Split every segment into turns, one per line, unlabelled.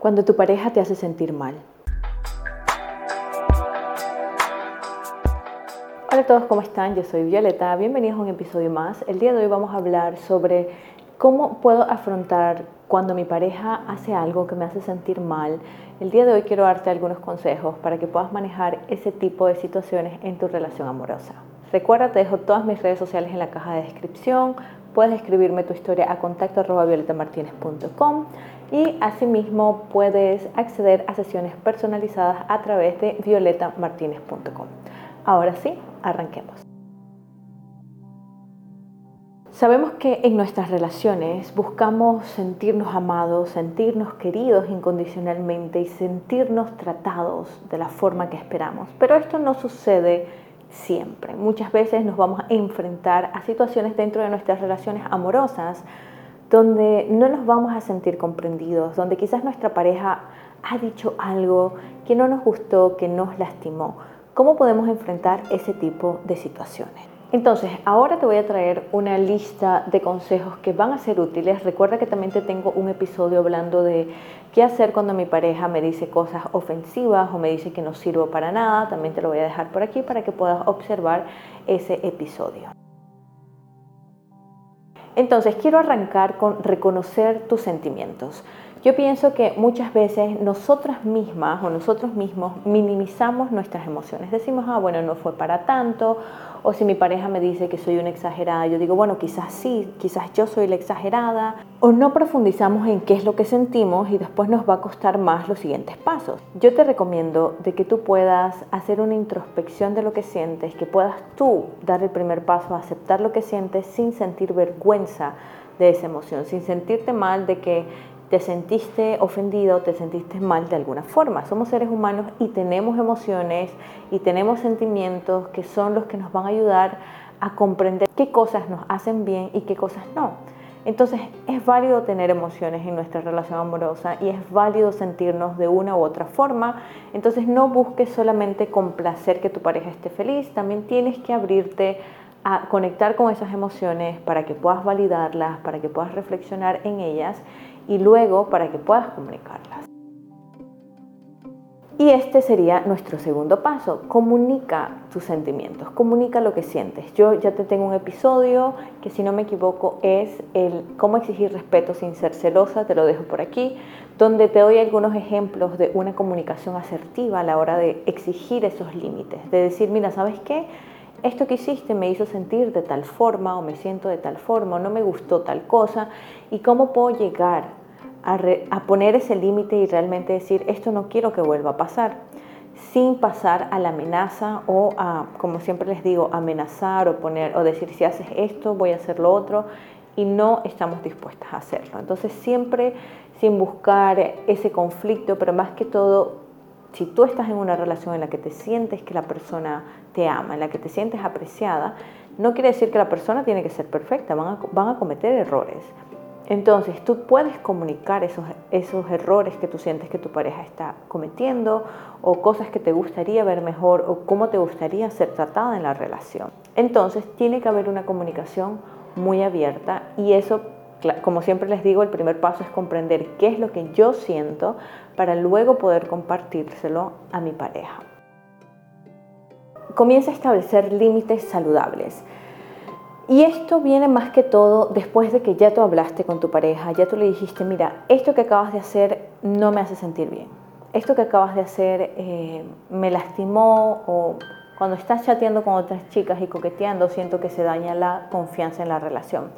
cuando tu pareja te hace sentir mal. Hola a todos, ¿cómo están? Yo soy Violeta, bienvenidos a un episodio más. El día de hoy vamos a hablar sobre cómo puedo afrontar cuando mi pareja hace algo que me hace sentir mal. El día de hoy quiero darte algunos consejos para que puedas manejar ese tipo de situaciones en tu relación amorosa. Recuerda, te dejo todas mis redes sociales en la caja de descripción. Puedes escribirme tu historia a contacto violetamartinez.com y asimismo puedes acceder a sesiones personalizadas a través de violetamartinez.com. Ahora sí, arranquemos. Sabemos que en nuestras relaciones buscamos sentirnos amados, sentirnos queridos incondicionalmente y sentirnos tratados de la forma que esperamos. Pero esto no sucede siempre. Muchas veces nos vamos a enfrentar a situaciones dentro de nuestras relaciones amorosas donde no nos vamos a sentir comprendidos, donde quizás nuestra pareja ha dicho algo que no nos gustó, que nos lastimó. ¿Cómo podemos enfrentar ese tipo de situaciones? Entonces, ahora te voy a traer una lista de consejos que van a ser útiles. Recuerda que también te tengo un episodio hablando de qué hacer cuando mi pareja me dice cosas ofensivas o me dice que no sirvo para nada. También te lo voy a dejar por aquí para que puedas observar ese episodio. Entonces, quiero arrancar con reconocer tus sentimientos. Yo pienso que muchas veces nosotras mismas o nosotros mismos minimizamos nuestras emociones. Decimos, ah, bueno, no fue para tanto. O si mi pareja me dice que soy una exagerada, yo digo, bueno, quizás sí, quizás yo soy la exagerada. O no profundizamos en qué es lo que sentimos y después nos va a costar más los siguientes pasos. Yo te recomiendo de que tú puedas hacer una introspección de lo que sientes, que puedas tú dar el primer paso a aceptar lo que sientes sin sentir vergüenza de esa emoción, sin sentirte mal de que te sentiste ofendido, te sentiste mal de alguna forma. Somos seres humanos y tenemos emociones y tenemos sentimientos que son los que nos van a ayudar a comprender qué cosas nos hacen bien y qué cosas no. Entonces es válido tener emociones en nuestra relación amorosa y es válido sentirnos de una u otra forma. Entonces no busques solamente complacer que tu pareja esté feliz, también tienes que abrirte a conectar con esas emociones para que puedas validarlas, para que puedas reflexionar en ellas y luego para que puedas comunicarlas. Y este sería nuestro segundo paso. Comunica tus sentimientos, comunica lo que sientes. Yo ya te tengo un episodio que si no me equivoco es el cómo exigir respeto sin ser celosa, te lo dejo por aquí, donde te doy algunos ejemplos de una comunicación asertiva a la hora de exigir esos límites, de decir, mira, ¿sabes qué? Esto que hiciste me hizo sentir de tal forma o me siento de tal forma o no me gustó tal cosa y cómo puedo llegar a, poner ese límite y realmente decir, esto no quiero que vuelva a pasar, sin pasar a la amenaza o a, como siempre les digo, amenazar o, poner, o decir, si haces esto, voy a hacer lo otro, y no estamos dispuestas a hacerlo. Entonces siempre sin buscar ese conflicto, pero más que todo, si tú estás en una relación en la que te sientes que la persona te ama, en la que te sientes apreciada, no quiere decir que la persona tiene que ser perfecta, van a, van a cometer errores. Entonces tú puedes comunicar esos, esos errores que tú sientes que tu pareja está cometiendo o cosas que te gustaría ver mejor o cómo te gustaría ser tratada en la relación. Entonces tiene que haber una comunicación muy abierta y eso, como siempre les digo, el primer paso es comprender qué es lo que yo siento para luego poder compartírselo a mi pareja. Comienza a establecer límites saludables. Y esto viene más que todo después de que ya tú hablaste con tu pareja, ya tú le dijiste, mira, esto que acabas de hacer no me hace sentir bien. Esto que acabas de hacer eh, me lastimó o cuando estás chateando con otras chicas y coqueteando siento que se daña la confianza en la relación.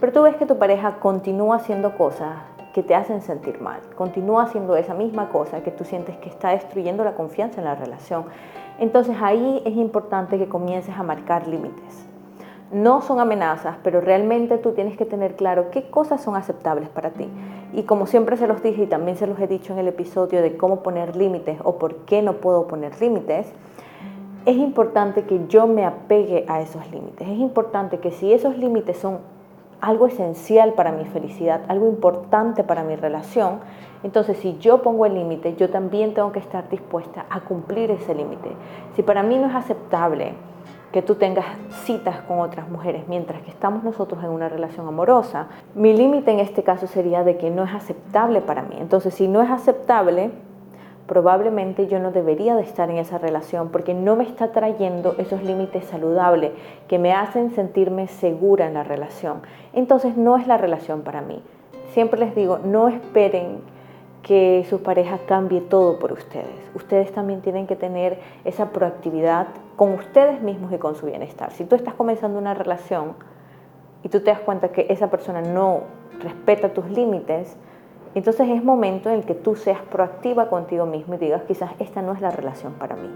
Pero tú ves que tu pareja continúa haciendo cosas que te hacen sentir mal, continúa haciendo esa misma cosa que tú sientes que está destruyendo la confianza en la relación. Entonces ahí es importante que comiences a marcar límites no son amenazas, pero realmente tú tienes que tener claro qué cosas son aceptables para ti. Y como siempre se los dije y también se los he dicho en el episodio de cómo poner límites o por qué no puedo poner límites, es importante que yo me apegue a esos límites. Es importante que si esos límites son algo esencial para mi felicidad, algo importante para mi relación, entonces si yo pongo el límite, yo también tengo que estar dispuesta a cumplir ese límite. Si para mí no es aceptable que tú tengas citas con otras mujeres mientras que estamos nosotros en una relación amorosa. Mi límite en este caso sería de que no es aceptable para mí. Entonces, si no es aceptable, probablemente yo no debería de estar en esa relación porque no me está trayendo esos límites saludables que me hacen sentirme segura en la relación. Entonces, no es la relación para mí. Siempre les digo, no esperen que su pareja cambie todo por ustedes. Ustedes también tienen que tener esa proactividad con ustedes mismos y con su bienestar. Si tú estás comenzando una relación y tú te das cuenta que esa persona no respeta tus límites, entonces es momento en el que tú seas proactiva contigo mismo y digas, quizás esta no es la relación para mí.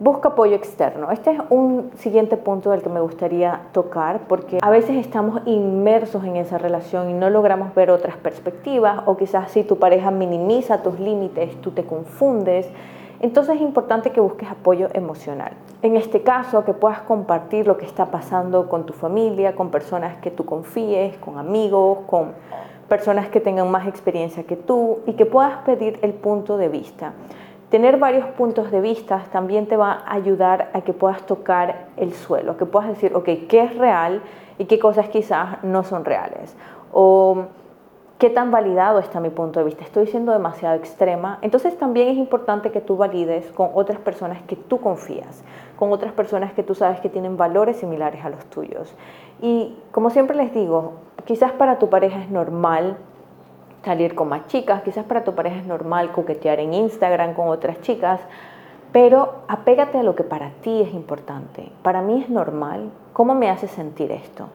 Busca apoyo externo. Este es un siguiente punto del que me gustaría tocar porque a veces estamos inmersos en esa relación y no logramos ver otras perspectivas o quizás si tu pareja minimiza tus límites, tú te confundes. Entonces es importante que busques apoyo emocional. En este caso, que puedas compartir lo que está pasando con tu familia, con personas que tú confíes, con amigos, con personas que tengan más experiencia que tú y que puedas pedir el punto de vista. Tener varios puntos de vista también te va a ayudar a que puedas tocar el suelo, que puedas decir, ok, ¿qué es real y qué cosas quizás no son reales? O qué tan validado está mi punto de vista. Estoy siendo demasiado extrema. Entonces también es importante que tú valides con otras personas que tú confías, con otras personas que tú sabes que tienen valores similares a los tuyos. Y como siempre les digo, quizás para tu pareja es normal salir con más chicas, quizás para tu pareja es normal coquetear en Instagram con otras chicas, pero apégate a lo que para ti es importante. Para mí es normal. ¿Cómo me hace sentir esto?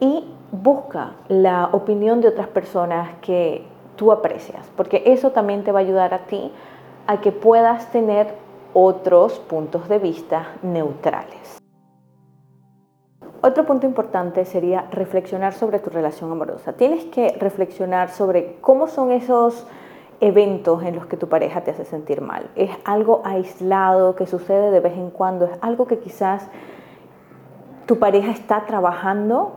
Y busca la opinión de otras personas que tú aprecias, porque eso también te va a ayudar a ti a que puedas tener otros puntos de vista neutrales. Otro punto importante sería reflexionar sobre tu relación amorosa. Tienes que reflexionar sobre cómo son esos eventos en los que tu pareja te hace sentir mal. ¿Es algo aislado que sucede de vez en cuando? ¿Es algo que quizás tu pareja está trabajando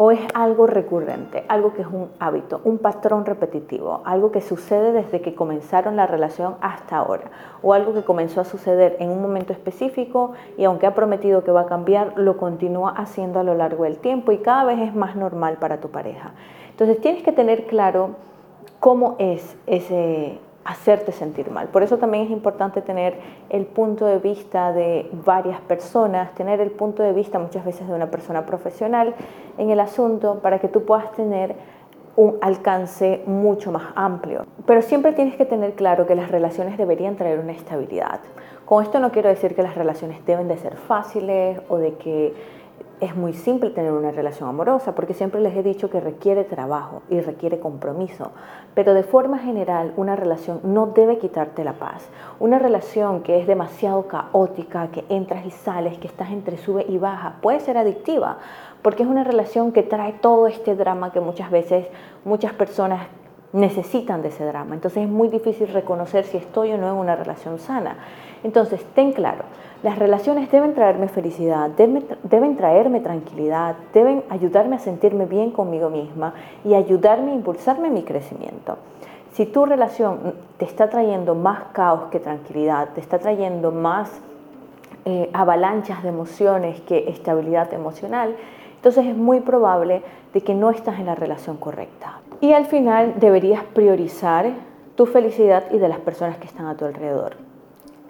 o es algo recurrente, algo que es un hábito, un patrón repetitivo, algo que sucede desde que comenzaron la relación hasta ahora, o algo que comenzó a suceder en un momento específico y aunque ha prometido que va a cambiar, lo continúa haciendo a lo largo del tiempo y cada vez es más normal para tu pareja. Entonces tienes que tener claro cómo es ese, hacerte sentir mal. Por eso también es importante tener el punto de vista de varias personas, tener el punto de vista muchas veces de una persona profesional en el asunto para que tú puedas tener un alcance mucho más amplio. Pero siempre tienes que tener claro que las relaciones deberían traer una estabilidad. Con esto no quiero decir que las relaciones deben de ser fáciles o de que es muy simple tener una relación amorosa porque siempre les he dicho que requiere trabajo y requiere compromiso, pero de forma general una relación no debe quitarte la paz. Una relación que es demasiado caótica, que entras y sales, que estás entre sube y baja, puede ser adictiva porque es una relación que trae todo este drama que muchas veces muchas personas necesitan de ese drama. Entonces es muy difícil reconocer si estoy o no en una relación sana. Entonces, ten claro, las relaciones deben traerme felicidad, deben, traerme tranquilidad, deben ayudarme a sentirme bien conmigo misma y ayudarme a impulsarme mi crecimiento. Si tu relación te está trayendo más caos que tranquilidad, te está trayendo más eh, avalanchas de emociones que estabilidad emocional, entonces es muy probable de que no estás en la relación correcta. Y al final deberías priorizar tu felicidad y de las personas que están a tu alrededor.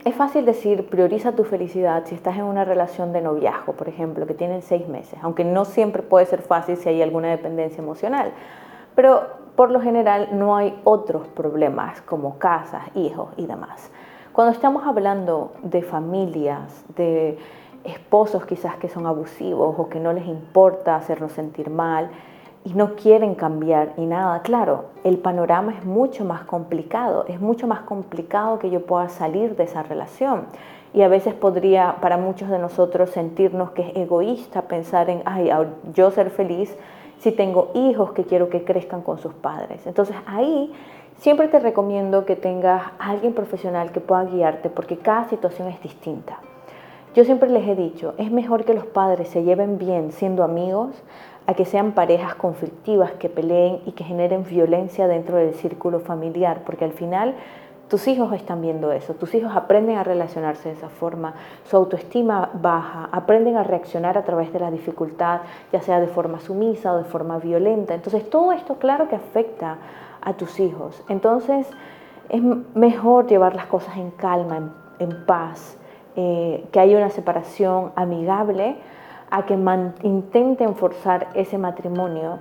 Es fácil decir prioriza tu felicidad si estás en una relación de noviazgo, por ejemplo, que tienen seis meses, aunque no siempre puede ser fácil si hay alguna dependencia emocional. Pero por lo general no hay otros problemas como casas, hijos y demás. Cuando estamos hablando de familias, de esposos quizás que son abusivos o que no les importa hacernos sentir mal y no quieren cambiar y nada, claro, el panorama es mucho más complicado, es mucho más complicado que yo pueda salir de esa relación. Y a veces podría para muchos de nosotros sentirnos que es egoísta pensar en, ay, yo ser feliz si tengo hijos que quiero que crezcan con sus padres. Entonces ahí siempre te recomiendo que tengas a alguien profesional que pueda guiarte porque cada situación es distinta. Yo siempre les he dicho, es mejor que los padres se lleven bien siendo amigos a que sean parejas conflictivas, que peleen y que generen violencia dentro del círculo familiar, porque al final tus hijos están viendo eso, tus hijos aprenden a relacionarse de esa forma, su autoestima baja, aprenden a reaccionar a través de la dificultad, ya sea de forma sumisa o de forma violenta. Entonces todo esto claro que afecta a tus hijos. Entonces es mejor llevar las cosas en calma, en, paz, eh, que haya una separación amigable a que intenten forzar ese matrimonio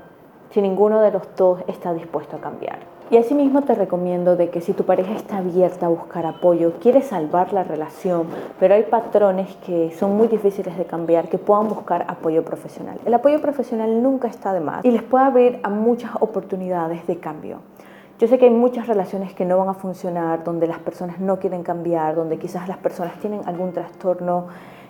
si ninguno de los dos está dispuesto a cambiar. Y asimismo te recomiendo de que si tu pareja está abierta a buscar apoyo, quiere salvar la relación, pero hay patrones que son muy difíciles de cambiar, que puedan buscar apoyo profesional. El apoyo profesional nunca está de más y les puede abrir a muchas oportunidades de cambio. Yo sé que hay muchas relaciones que no van a funcionar, donde las personas no quieren cambiar, donde quizás las personas tienen algún trastorno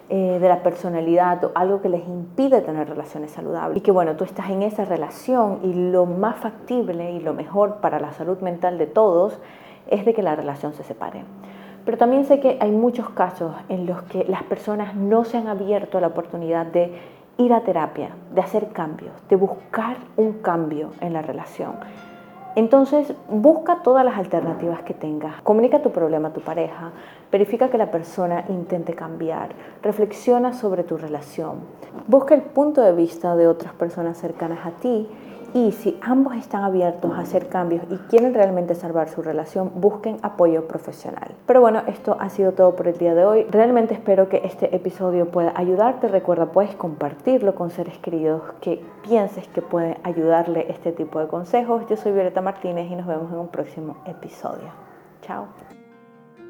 eh, de la personalidad o algo que les impide tener relaciones saludables. Y que bueno, tú estás en esa relación y lo más factible y lo mejor para la salud mental de todos es de que la relación se separe. Pero también sé que hay muchos casos en los que las personas no se han abierto a la oportunidad de ir a terapia, de hacer cambios, de buscar un cambio en la relación. Entonces, busca todas las alternativas que tengas. Comunica tu problema a tu pareja. Verifica que la persona intente cambiar. Reflexiona sobre tu relación. Busca el punto de vista de otras personas cercanas a ti y si ambos están abiertos a hacer cambios y quieren realmente salvar su relación, busquen apoyo profesional. Pero bueno, esto ha sido todo por el día de hoy. Realmente espero que este episodio pueda ayudarte. Recuerda, puedes compartirlo con seres queridos que pienses que pueden ayudarle este tipo de consejos. Yo soy Violeta Martínez y nos vemos en un próximo episodio. Chao.